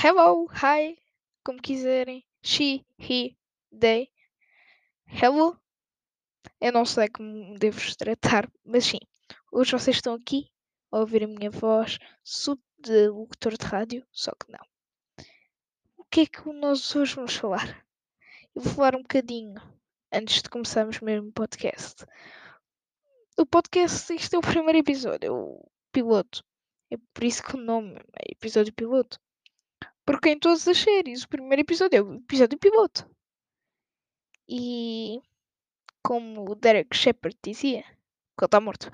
hello, hi, como quiserem. She, he, they. Hello. Eu não sei como devo tratar, mas sim. Hoje vocês estão aqui a ouvir a minha voz sub de locutor de rádio, só que não. O que é que nós hoje vamos falar? Eu vou falar um bocadinho antes de começarmos mesmo o podcast. O podcast, isto é o primeiro episódio, é o piloto. É por isso que o nome é episódio piloto. Porque em todas as séries, o primeiro episódio é o episódio piloto. E como o Derek Shepard dizia, que ele está morto,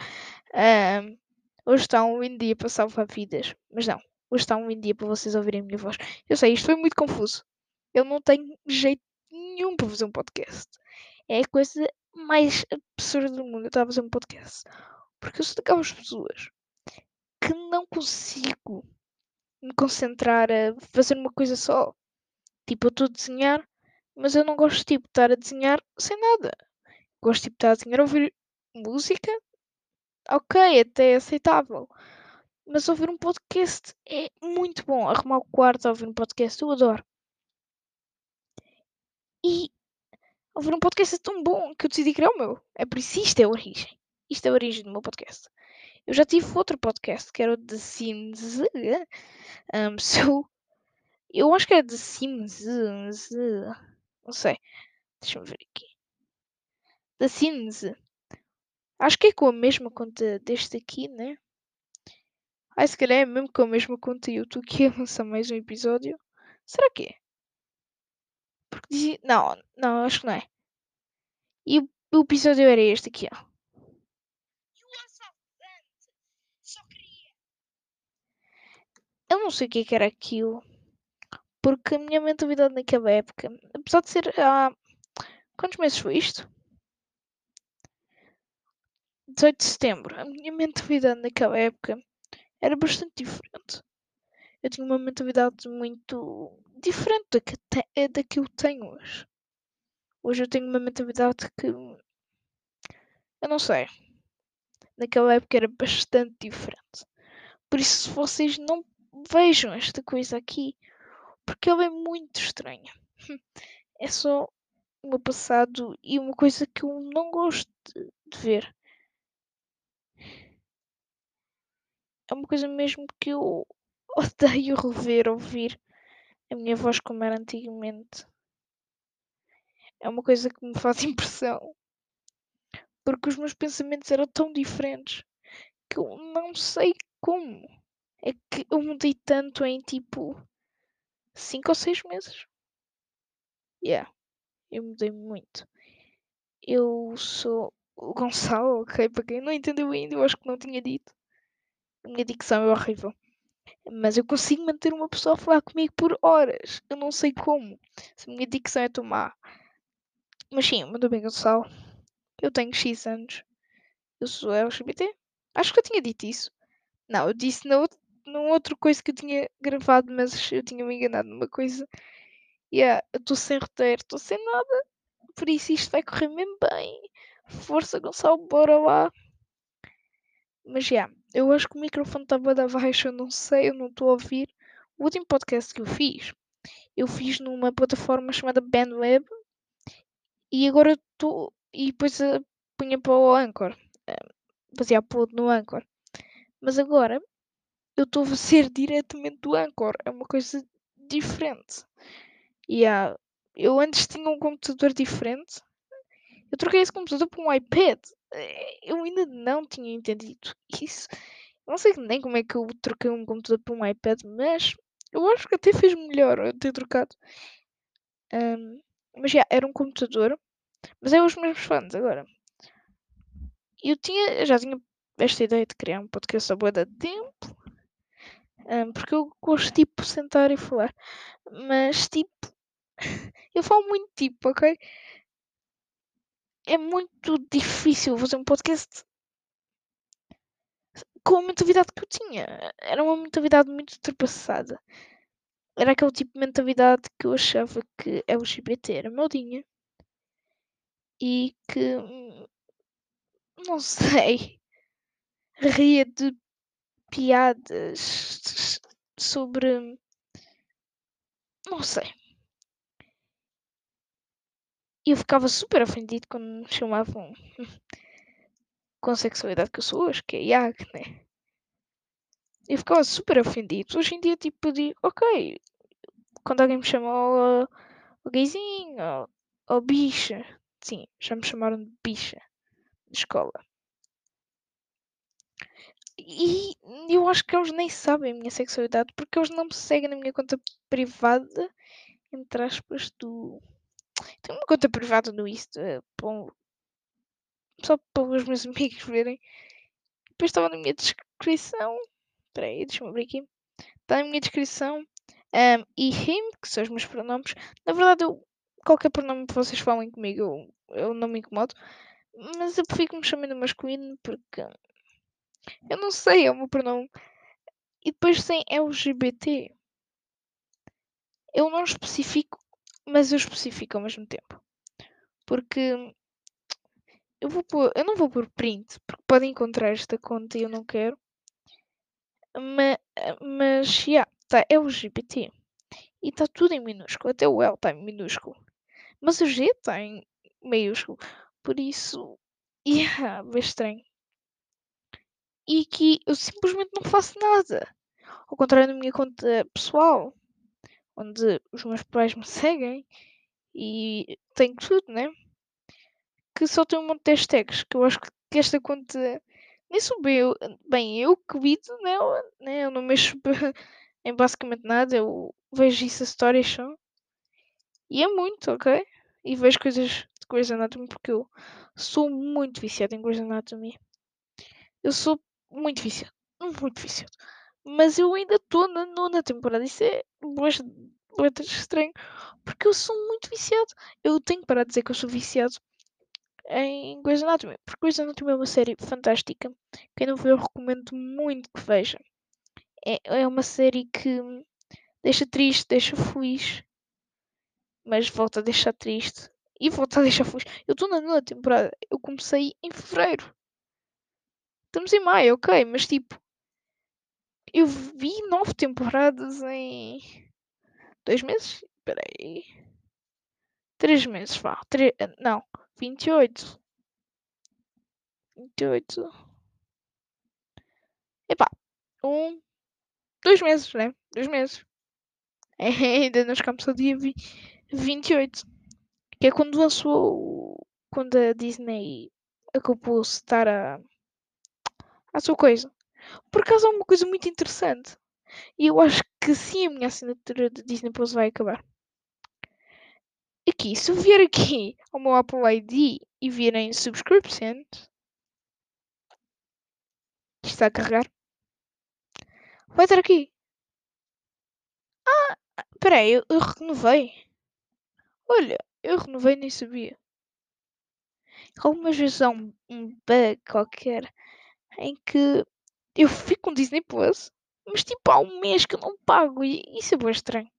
um, hoje está um lindo dia para salvar vidas. Mas não, hoje está um lindo dia para vocês ouvirem a minha voz. Eu sei, isto foi muito confuso. Eu não tenho jeito nenhum para fazer um podcast. É a coisa mais absurda do mundo. Eu estava a fazer um podcast. Porque eu sou daquelas pessoas que não consigo me concentrar a fazer uma coisa só. Tipo, eu estou a desenhar, mas eu não gosto tipo, de estar a desenhar sem nada. Gosto tipo, de estar a desenhar, ouvir música, ok, até é aceitável. Mas ouvir um podcast é muito bom. Arrumar o quarto a ouvir um podcast, eu adoro. E ouvir um podcast é tão bom que eu decidi criar o meu. É por isso isto é a origem. Isto é a origem do meu podcast. Eu já tive outro podcast que era o The Sims. Um, so, eu acho que era The Sims. Não sei. Deixa-me ver aqui. The Sims. Acho que é com a mesma conta deste aqui, né? Ah, se calhar é mesmo com a mesma conta eu estou aqui a lançar mais um episódio. Será que é? Porque dizia. Não, não, acho que não é. E o episódio era este aqui, ó. Eu não sei o que, é que era aquilo. Porque a minha mentalidade naquela época, apesar de ser há. Quantos meses foi isto? 18 de setembro. A minha mentalidade naquela época era bastante diferente. Eu tinha uma mentalidade muito diferente da que, te, é da que eu tenho hoje. Hoje eu tenho uma mentalidade que. Eu não sei. Naquela época era bastante diferente. Por isso, se vocês não vejam esta coisa aqui, porque ela é muito estranha. É só o meu passado e uma coisa que eu não gosto de, ver. É uma coisa mesmo que eu odeio rever, ouvir a minha voz como era antigamente. É uma coisa que me faz impressão. Porque os meus pensamentos eram tão diferentes que eu não sei como. É que eu mudei tanto em tipo 5 ou 6 meses. Yeah, eu mudei muito. Eu sou o Gonçalo, ok? Para quem não entendeu ainda, eu acho que não tinha dito. A minha dicção é horrível. Mas eu consigo manter uma pessoa a falar comigo por horas. Eu não sei como. Se a minha dicção é tão má. Mas sim, muito bem, Gonçalo. Eu tenho X anos. Eu sou LGBT. Acho que eu tinha dito isso. Não, eu disse na outra, numa outra coisa que eu tinha gravado, mas eu tinha me enganado numa coisa. Yeah, estou sem roteiro, estou sem nada. Por isso isto vai correr mesmo bem. Força, Gonçalo, bora lá. Mas já, yeah, eu acho que o microfone está bem baixo, eu não sei, eu não estou a ouvir. O último podcast que eu fiz, eu fiz numa plataforma chamada Bandweb. E agora estou. E depois punha para o Anchor. Fazia upload no Anchor. Mas agora eu estou a ser diretamente do Anchor. É uma coisa diferente. E yeah, eu antes tinha um computador diferente. Eu troquei esse computador por um iPad. Eu ainda não tinha entendido isso. Não sei nem como é que eu troquei um computador por um iPad, mas eu acho que até fez melhor eu ter trocado. Um, mas já, yeah, era um computador. Mas é os meus fãs agora. Eu tinha, já tinha esta ideia de criar um podcast há boa de tempo. Um, porque eu gosto tipo sentar e falar. Mas tipo, eu falo muito tipo, ok? É muito difícil fazer um podcast com a mentalidade que eu tinha. Era uma mentalidade muito ultrapassada. Era aquele tipo de mentalidade que eu achava que LGBT era modinha. E que. Não sei. Ria de piadas sobre não sei. Eu ficava super ofendido quando me chamavam com a sexualidade que eu sou hoje, que é Iag, né? Eu ficava super ofendido. Hoje em dia, tipo, ok. Quando alguém me chama ao, ao gayzinho, ou, bicha. Sim, já me chamaram de bicha de escola. E eu acho que eles nem sabem a minha sexualidade porque eles não me seguem na minha conta privada, entre aspas, do. Tenho uma conta privada no Insta, só para os meus amigos verem. Depois estava na minha descrição. Espera aí, deixa-me abrir aqui. Está na minha descrição. Um, e him, que são os meus pronomes. Na verdade, eu, qualquer pronome que vocês falem comigo, eu, eu não me incomodo. Mas eu fico me chamando masculino porque. Eu não sei, é o meu pronome. E depois tem LGBT. Eu não especifico, mas eu especifico ao mesmo tempo. Porque eu, vou pôr, eu não vou pôr print, porque podem encontrar esta conta e eu não quero. Mas, mas yeah, tá LGBT. E está tudo em minúsculo. Até o L está em minúsculo. Mas o G está em maiúsculo. Por isso, yeah, bem estranho. E aqui eu simplesmente não faço nada. Ao contrário da minha conta pessoal, onde os meus pais me seguem e tenho tudo, né? Que só tem um monte de hashtags. Que eu acho que esta conta nem sou bem eu, bem eu que vido, né? né? Eu não mexo em basicamente nada. Eu vejo isso a histórias só. E é muito, ok? E vejo coisas de Grey's Anatomy porque eu sou muito viciado em Grey's Anatomy. Eu sou muito viciado. Muito viciado. Mas eu ainda estou na nona temporada. Isso é muito estranho. Porque eu sou muito viciado. Eu tenho que parar de dizer que eu sou viciado em Grey's Anatomy. Porque Grey's Anatomy é uma série fantástica. Quem não viu, eu recomendo muito que veja. É, é uma série que deixa triste, deixa feliz. Mas volta a deixar triste. E volta a deixar feliz. Eu estou na nona temporada. Eu comecei em fevereiro. Estamos em maio, ok, mas tipo. Eu vi nove temporadas em. Dois meses? Espera aí. Três meses, vá. Três, não, 28. 28. Epá, um. Dois meses, né? Dois meses. É, ainda nos campos ao dia 28. Que é quando lançou. Quando a Disney acabou de estar a a sua coisa. Por acaso é uma coisa muito interessante. E eu acho que sim a minha assinatura de Disney Plus vai acabar. Aqui, se eu vier aqui ao meu Apple ID e virem subscriptions, está a carregar. Vai estar aqui. Ah, espera aí, eu, eu renovei. Olha, eu renovei nem sabia. Algumas vezes há um, um bug qualquer em que eu fico com Disney Plus, mas tipo há um mês que eu não pago e isso é bem estranho.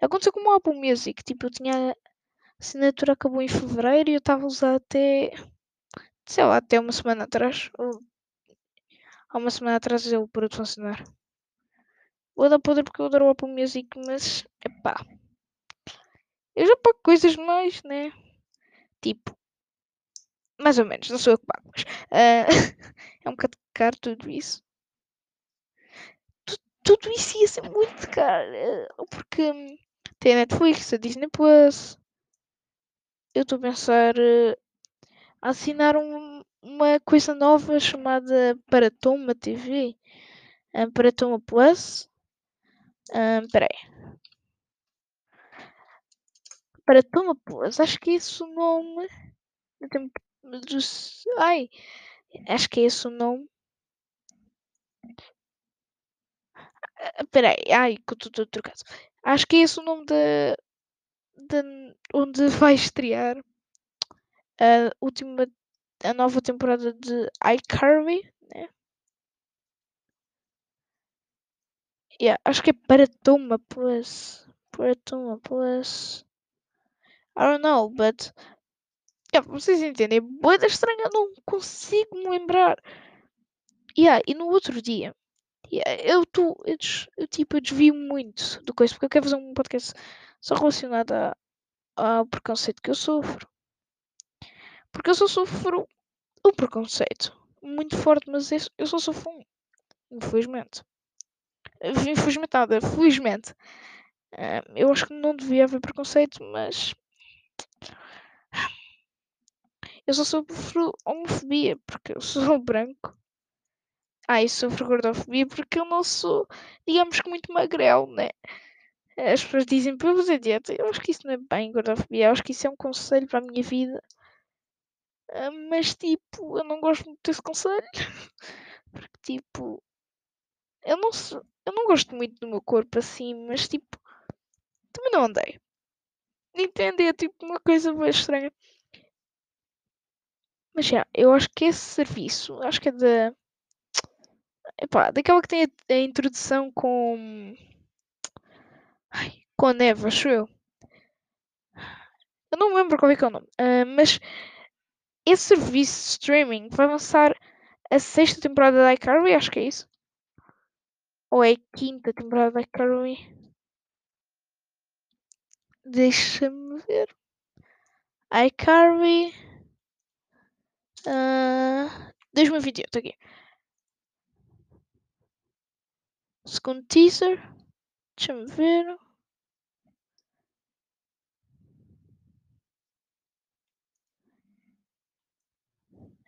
Aconteceu com o Apple Music, tipo eu tinha a assinatura acabou em fevereiro e eu estava a usar até sei lá, até uma semana atrás. Ou, há uma semana atrás ele parou de funcionar. Vou dar poder porque eu adoro o Apple Music, mas epá. Eu já pago coisas mais, né? Tipo, mais ou menos, não sou eu que pago, mas uh, é um bocado caro tudo isso. tudo isso ia ser muito caro, porque tem a Netflix, a Disney Plus. Eu estou a pensar uh, assinar um, uma coisa nova chamada Paratoma TV. Um, Paratoma Plus. Um, peraí. Paratoma Plus, acho que é esse o nome. Ai, acho que é esse o nome. Espera aí, ai, que eu estou trocado. Acho que é esse o nome da, da onde vai estrear a última, a nova temporada de iCarly, né? Yeah, acho que é para Toma Plus. Para Toma Plus. I don't know, but Yeah, vocês entendem? Boeda estranha, não consigo me lembrar. Yeah, e no outro dia, Yeah, eu, tô, eu, eu, tipo, eu desvio muito do coisa, porque eu quero fazer um podcast só relacionado a- ao preconceito que eu sofro. Porque eu só sofro um preconceito muito forte, mas eu só sofro um, infelizmente. Infelizmente nada, felizmente. Eu acho que não devia haver preconceito, mas eu só sofro homofobia porque eu sou branco. Ah, e sofro gordofobia porque eu não sou, digamos que muito magrelo, né? As pessoas dizem para fazer dieta. Eu acho que isso não é bem gordofobia. Eu acho que isso é um conselho para a minha vida. Ah, mas tipo, eu não gosto muito desse conselho. Porque tipo, eu não sou, eu não gosto muito do meu corpo assim, mas tipo, também não andei. Entende? É tipo uma coisa bem estranha. Mas já, eu acho que esse serviço, acho que é da. Epá, daquela que tem a, a introdução com. Ai, com a neve, acho eu. Eu não me lembro qual é que é o nome. Ah, mas esse serviço de streaming vai lançar a sexta temporada da iCarly, acho que é isso. Ou é a quinta temporada da iCarly? Deixa-me ver. iCarly. Uh, 2028, aqui. Segundo teaser. Deixa-me ver.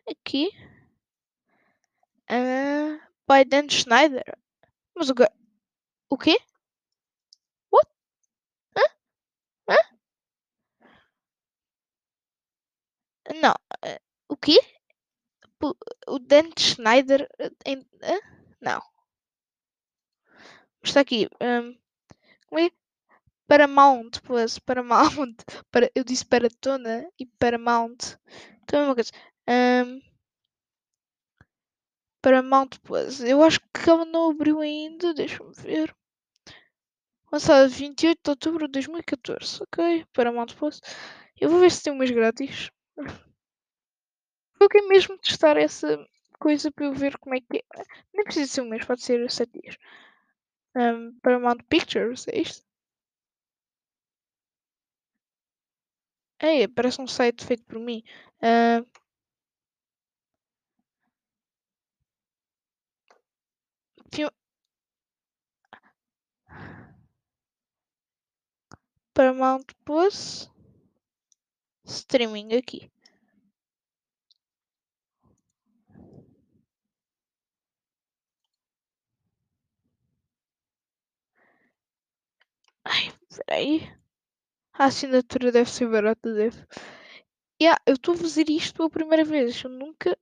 Aqui. Uh, by Dan Schneider. Mas o, o quê? What? Hã? Hã? Não. O quê? O Dan Schneider em. Hã? Não. Está aqui. Um, como é? Paramount Plus. Paramount. Para, eu disse Paratona e Paramount. Então é uma coisa. Um, Paramount Plus. Eu acho que ela não abriu ainda. Deixa-me ver. Lançada 28 de outubro de 2014. Ok. Paramount Plus. Eu vou ver se tem umas grátis. Eu quero mesmo testar essa coisa para eu ver como é que é. Nem precisa ser um mês, pode ser 7 dias. Um, Paramount Pictures, é isto? É, parece um site feito por mim. Uh, Paramount Plus streaming aqui. Ai, peraí. A assinatura deve ser barata, deve. Yeah, eu estou a fazer isto pela primeira vez. Eu nunca.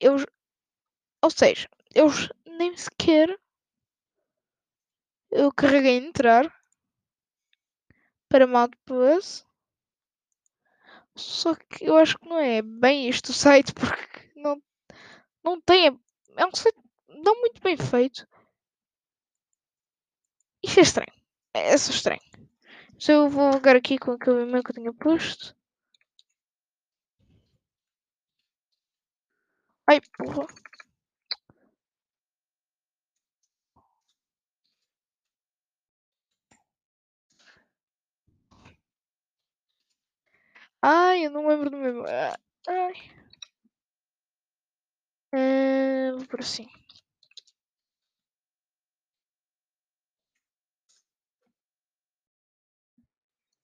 Eu. Ou seja, eu nem sequer. Eu carreguei em entrar. Paramount Plus. Só que eu acho que não é bem este o site porque não, não tem. É um site não muito bem feito. Isto é estranho. É só estranho. Se eu vou logar aqui com aquele e-mail que eu tinha posto. Ai, porra. Ai, eu não lembro do meu. Ai. Uh, vou por assim.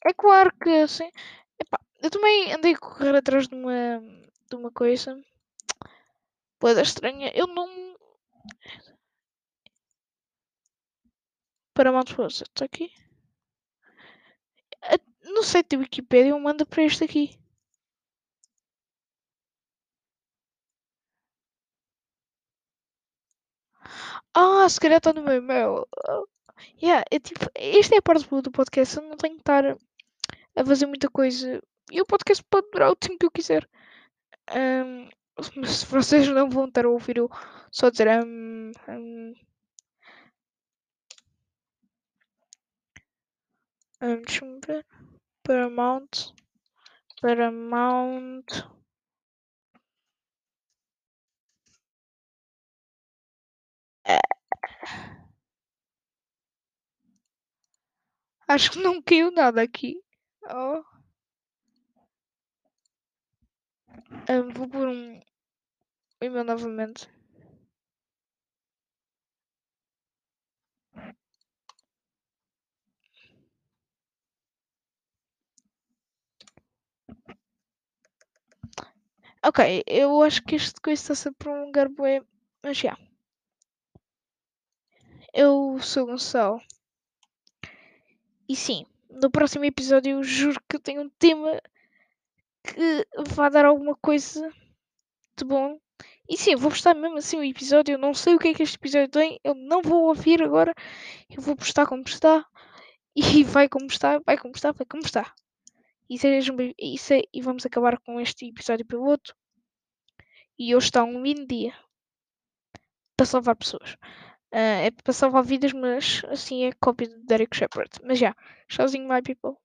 É claro que assim. Epá, eu também andei a correr atrás de uma, de uma coisa. Coisa estranha. Eu não. Paramount Plus, está aqui. No site da Wikipedia manda para este aqui. Ah, se calhar está no meu e-mail. Yeah, é tipo, esta é a parte boa do podcast. Eu não tenho que estar a fazer muita coisa. E o podcast pode durar o tempo que eu quiser. Um, mas vocês não vão estar a ouvir eu só dizer. Um, um, um, Deixa-me ver. Paramount. Paramount. Acho que não caiu nada aqui. Oh. Ah, vou pôr um e-mail novamente. Ok, eu acho que este coisa está-se a prolongar bem, mas já. Eu sou Gonçalo. E sim, no próximo episódio eu juro que eu tenho um tema que vai dar alguma coisa de bom. E sim, vou postar mesmo assim o episódio. Eu não sei o que é que este episódio tem. Eu não vou ouvir agora. Eu vou postar como está. E vai como está, vai como está, vai como está. E, sejam, se, e vamos acabar com este episódio piloto. E hoje está um lindo dia para salvar pessoas. Uh, é para salvar vidas, mas assim é cópia de Derek Shepard. Mas já, tchauzinho, my people.